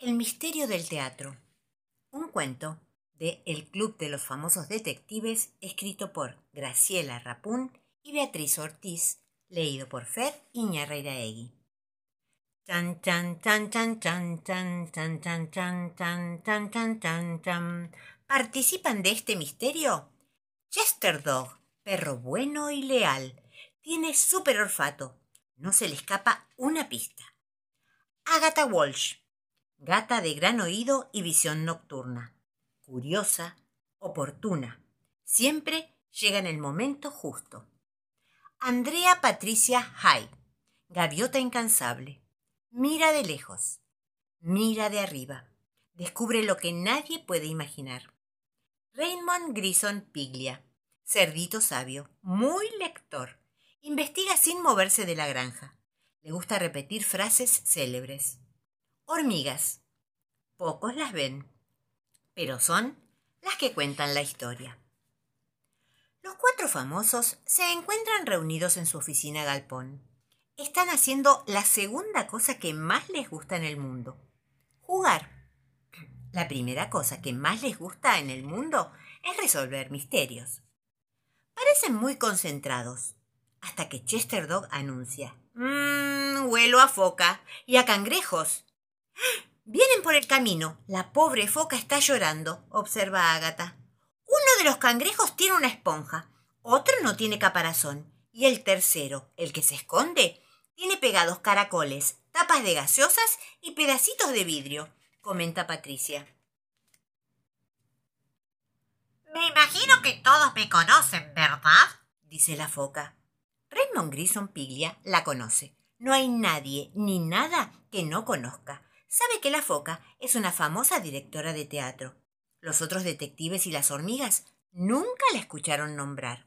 El misterio del teatro. Un cuento de El Club de los Famosos Detectives, escrito por Graciela Rapún y Beatriz Ortiz, leído por Fer Iñarreiraegui. Chan chan chan chan chan chan chan chan chan chan chan chan chan chan. ¿Participan de este misterio? Chester Dog, perro bueno y leal. Tiene súper olfato. No se le escapa una pista. Agatha Walsh, gata de gran oído y visión nocturna. Curiosa, oportuna. Siempre llega en el momento justo. Andrea Patricia Hyde, gaviota incansable. Mira de lejos, mira de arriba, descubre lo que nadie puede imaginar. Raymond Grison Piglia, cerdito sabio, muy lector, investiga sin moverse de la granja. Le gusta repetir frases célebres. Hormigas. Pocos las ven, pero son las que cuentan la historia. Los cuatro famosos se encuentran reunidos en su oficina galpón. Están haciendo la segunda cosa que más les gusta en el mundo. Jugar. La primera cosa que más les gusta en el mundo es resolver misterios. Parecen muy concentrados, hasta que Chester Dog anuncia. Mmm, huelo a foca y a cangrejos. Vienen por el camino. La pobre foca está llorando, observa Ágata. Uno de los cangrejos tiene una esponja, otro no tiene caparazón, y el tercero, el que se esconde, tiene pegados caracoles, tapas de gaseosas y pedacitos de vidrio, comenta Patricia. Me imagino que todos me conocen, ¿verdad? dice la foca. Raymond Grison Piglia la conoce. No hay nadie ni nada que no conozca. Sabe que la foca es una famosa directora de teatro. Los otros detectives y las hormigas nunca la escucharon nombrar.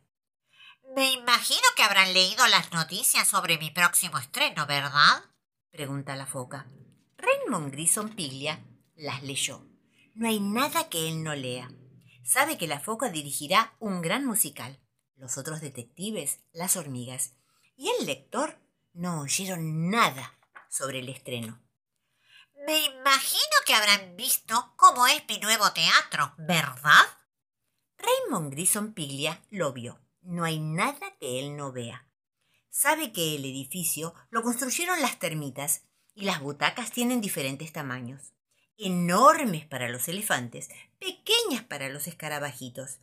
Me imagino que habrán leído las noticias sobre mi próximo estreno, ¿verdad? pregunta la foca. Raymond Grison Piglia las leyó. No hay nada que él no lea. Sabe que la foca dirigirá un gran musical. Los otros detectives, las hormigas y el lector no oyeron nada sobre el estreno. Me imagino que habrán visto cómo es mi nuevo teatro, ¿verdad? Raymond Grison Piglia lo vio. No hay nada que él no vea. Sabe que el edificio lo construyeron las termitas y las butacas tienen diferentes tamaños. Enormes para los elefantes, pequeñas para los escarabajitos.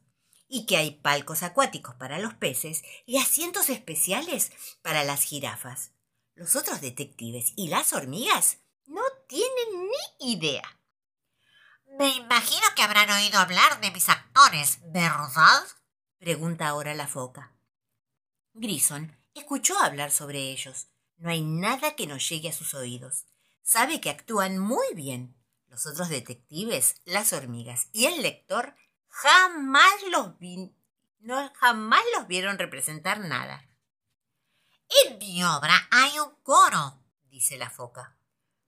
Y que hay palcos acuáticos para los peces y asientos especiales para las jirafas. Los otros detectives y las hormigas no tienen ni idea. Me imagino que habrán oído hablar de mis actores, ¿verdad? pregunta ahora la foca. Grison escuchó hablar sobre ellos. No hay nada que no llegue a sus oídos. Sabe que actúan muy bien. Los otros detectives, las hormigas y el lector jamás los jamás los vieron representar nada. En mi obra hay un coro, dice la foca.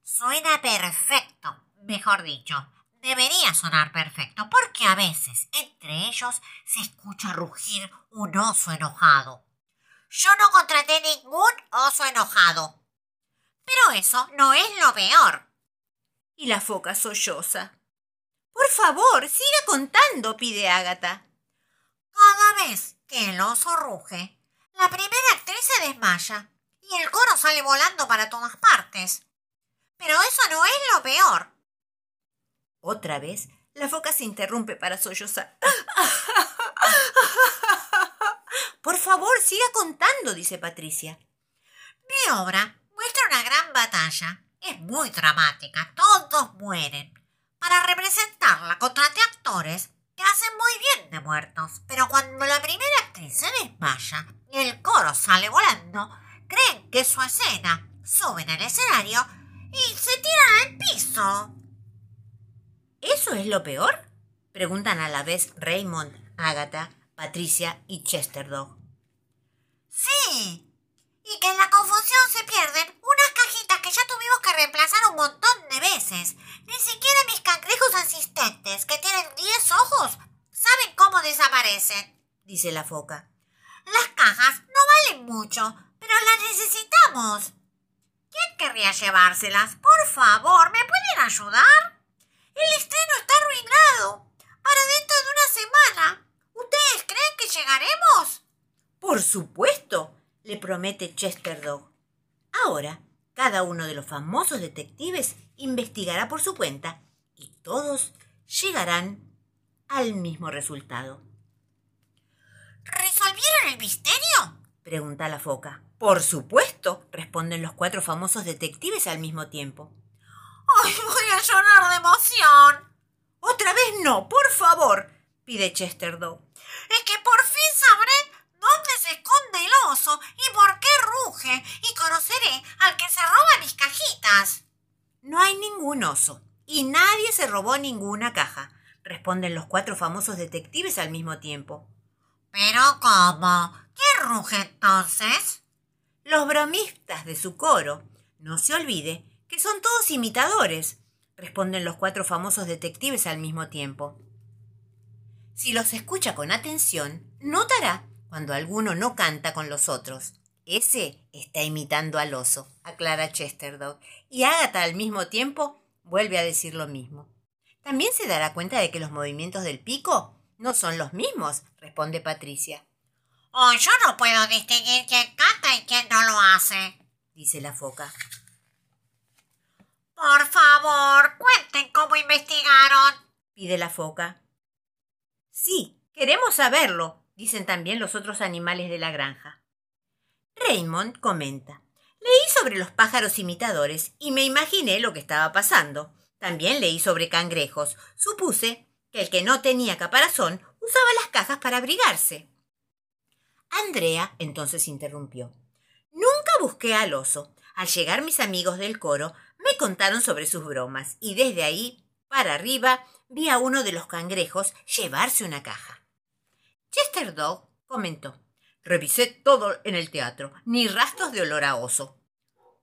Suena perfecto, mejor dicho, debería sonar perfecto, porque a veces entre ellos se escucha rugir un oso enojado. Yo no contraté ningún oso enojado. Pero eso no es lo peor. Y la foca solloza. Por favor, siga contando, pide Ágata. Cada vez que el oso ruge, la primera actriz se desmaya y el coro sale volando para todas partes. Pero eso no es lo peor. Otra vez, la foca se interrumpe para sollozar. Por favor, siga contando, dice Patricia. Mi obra muestra una gran batalla. Es muy dramática. Todos mueren. Para representarla contraté actores que hacen muy bien de muertos. Pero cuando la primera actriz se desmaya y el coro sale volando, creen que su escena. Suben al escenario y se tiran al piso. ¿Eso es lo peor? Preguntan a la vez Raymond, Agatha, Patricia y Chester Dog. Sí. Y que en la confusión se pierden unas cajitas que ya tuvimos que reemplazar un montón de veces. Ni siquiera mis cangrejos asistentes, que tienen diez ojos, saben cómo desaparecen, dice la foca. Las cajas no valen mucho, pero las necesitamos. ¿Quién querría llevárselas? Por favor, ¿me pueden ayudar? El estreno está arruinado. Para dentro de una semana. ¿Ustedes creen que llegaremos? Por supuesto, le promete Chester Dog. Ahora, cada uno de los famosos detectives investigará por su cuenta y todos llegarán al mismo resultado. ¿Resolvieron el misterio? Pregunta la foca. Por supuesto, responden los cuatro famosos detectives al mismo tiempo. ¡Ay, voy a llorar de emoción! Otra vez no, por favor, pide Chester Dog. Es que por fin sabré dónde se esconde el oso y por qué ruge y conoceré al que se roba mis cajitas. No hay ningún oso y nadie se robó ninguna caja, responden los cuatro famosos detectives al mismo tiempo. ¿Pero cómo? ¿Quién ruge entonces? Los bromistas de su coro. No se olvide que son todos imitadores, responden los cuatro famosos detectives al mismo tiempo. Si los escucha con atención, notará cuando alguno no canta con los otros. Ese está imitando al oso, aclara Chesterdog, y Agatha al mismo tiempo vuelve a decir lo mismo. También se dará cuenta de que los movimientos del pico no son los mismos, responde Patricia. Oh, yo no puedo distinguir quién canta y quién no lo hace, dice la foca. Por favor, cuenten cómo investigaron, pide la foca. Sí, queremos saberlo, dicen también los otros animales de la granja. Raymond comenta. Leí sobre los pájaros imitadores y me imaginé lo que estaba pasando. También leí sobre cangrejos. Supuse que el que no tenía caparazón usaba las cajas para abrigarse. Andrea entonces interrumpió. Nunca busqué al oso. Al llegar mis amigos del coro, me contaron sobre sus bromas y desde ahí, para arriba, vi a uno de los cangrejos llevarse una caja. Chester Dog comentó. Revisé todo en el teatro, ni rastros de olor a oso.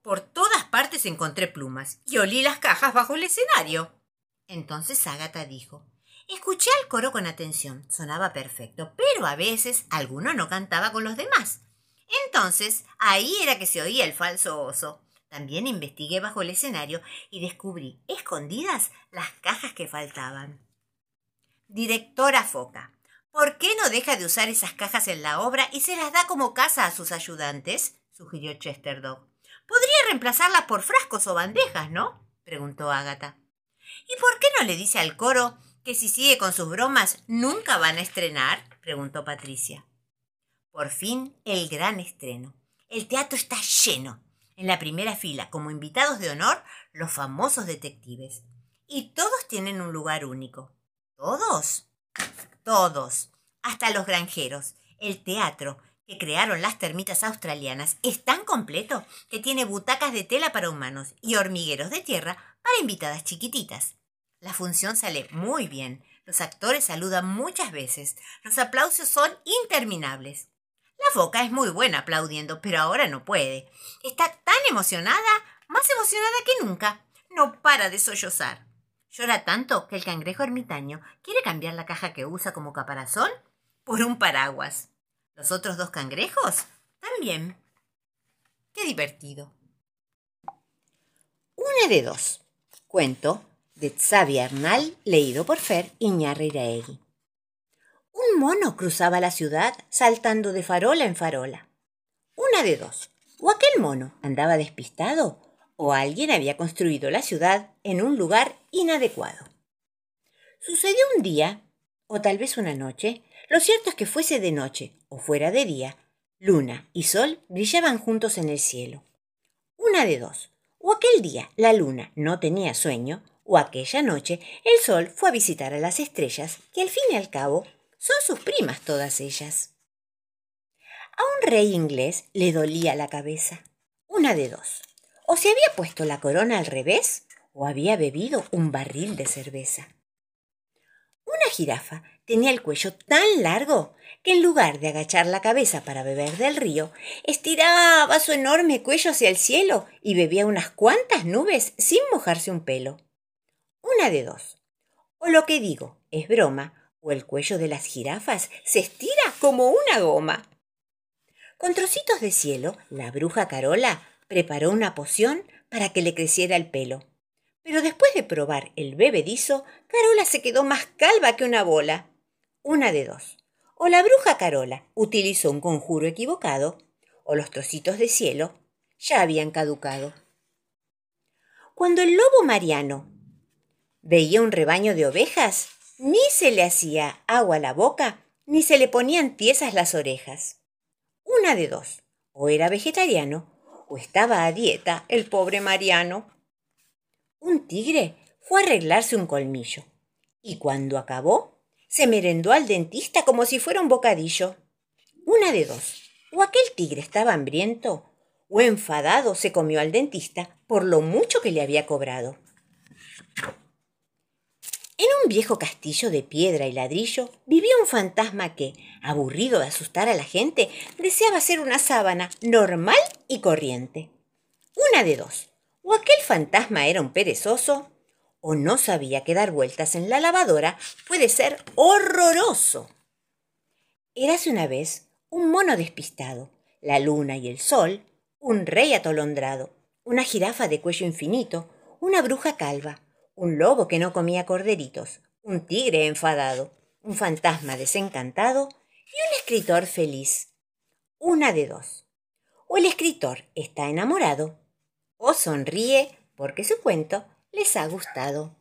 Por todas partes encontré plumas y olí las cajas bajo el escenario. Entonces Agatha dijo Escuché al coro con atención, sonaba perfecto, pero a veces alguno no cantaba con los demás. Entonces, ahí era que se oía el falso oso. También investigué bajo el escenario y descubrí, escondidas, las cajas que faltaban. Directora Foca, ¿por qué no deja de usar esas cajas en la obra y se las da como casa a sus ayudantes? sugirió Chester Dog. Podría reemplazarlas por frascos o bandejas, ¿no? preguntó Agatha. ¿Y por qué no le dice al coro que si sigue con sus bromas nunca van a estrenar? preguntó Patricia. Por fin el gran estreno. El teatro está lleno. En la primera fila, como invitados de honor, los famosos detectives. Y todos tienen un lugar único. ¿Todos? Todos. Hasta los granjeros. El teatro que crearon las termitas australianas es tan completo que tiene butacas de tela para humanos y hormigueros de tierra para invitadas chiquititas. La función sale muy bien. Los actores saludan muchas veces. Los aplausos son interminables. La foca es muy buena aplaudiendo, pero ahora no puede. Está tan emocionada, más emocionada que nunca. No para de sollozar. Llora tanto que el cangrejo ermitaño quiere cambiar la caja que usa como caparazón por un paraguas. Los otros dos cangrejos también. Qué divertido. Una de dos. Cuento de Xavier Arnal, leído por Fer Iñarreiraegui. Un mono cruzaba la ciudad saltando de farola en farola. Una de dos. O aquel mono andaba despistado, o alguien había construido la ciudad en un lugar inadecuado. Sucedió un día, o tal vez una noche, lo cierto es que fuese de noche o fuera de día, luna y sol brillaban juntos en el cielo. Una de dos. O aquel día la luna no tenía sueño, o aquella noche el sol fue a visitar a las estrellas, que al fin y al cabo son sus primas todas ellas. A un rey inglés le dolía la cabeza. Una de dos. O se había puesto la corona al revés o había bebido un barril de cerveza. Una jirafa tenía el cuello tan largo que en lugar de agachar la cabeza para beber del río, estiraba su enorme cuello hacia el cielo y bebía unas cuantas nubes sin mojarse un pelo. Una de dos. O lo que digo es broma, o el cuello de las jirafas se estira como una goma. Con trocitos de cielo, la bruja Carola preparó una poción para que le creciera el pelo. Pero después de probar el bebedizo, Carola se quedó más calva que una bola. Una de dos. O la bruja Carola utilizó un conjuro equivocado, o los trocitos de cielo ya habían caducado. Cuando el lobo Mariano veía un rebaño de ovejas, ni se le hacía agua a la boca, ni se le ponían tiesas las orejas. Una de dos, o era vegetariano, o estaba a dieta el pobre Mariano. Un tigre fue a arreglarse un colmillo, y cuando acabó, se merendó al dentista como si fuera un bocadillo. Una de dos, o aquel tigre estaba hambriento, o enfadado se comió al dentista por lo mucho que le había cobrado. En un viejo castillo de piedra y ladrillo vivía un fantasma que, aburrido de asustar a la gente, deseaba ser una sábana normal y corriente. Una de dos. O aquel fantasma era un perezoso, o no sabía que dar vueltas en la lavadora puede ser horroroso. Érase una vez un mono despistado, la luna y el sol, un rey atolondrado, una jirafa de cuello infinito, una bruja calva, un lobo que no comía corderitos, un tigre enfadado, un fantasma desencantado y un escritor feliz. Una de dos. O el escritor está enamorado, o sonríe porque su cuento les ha gustado.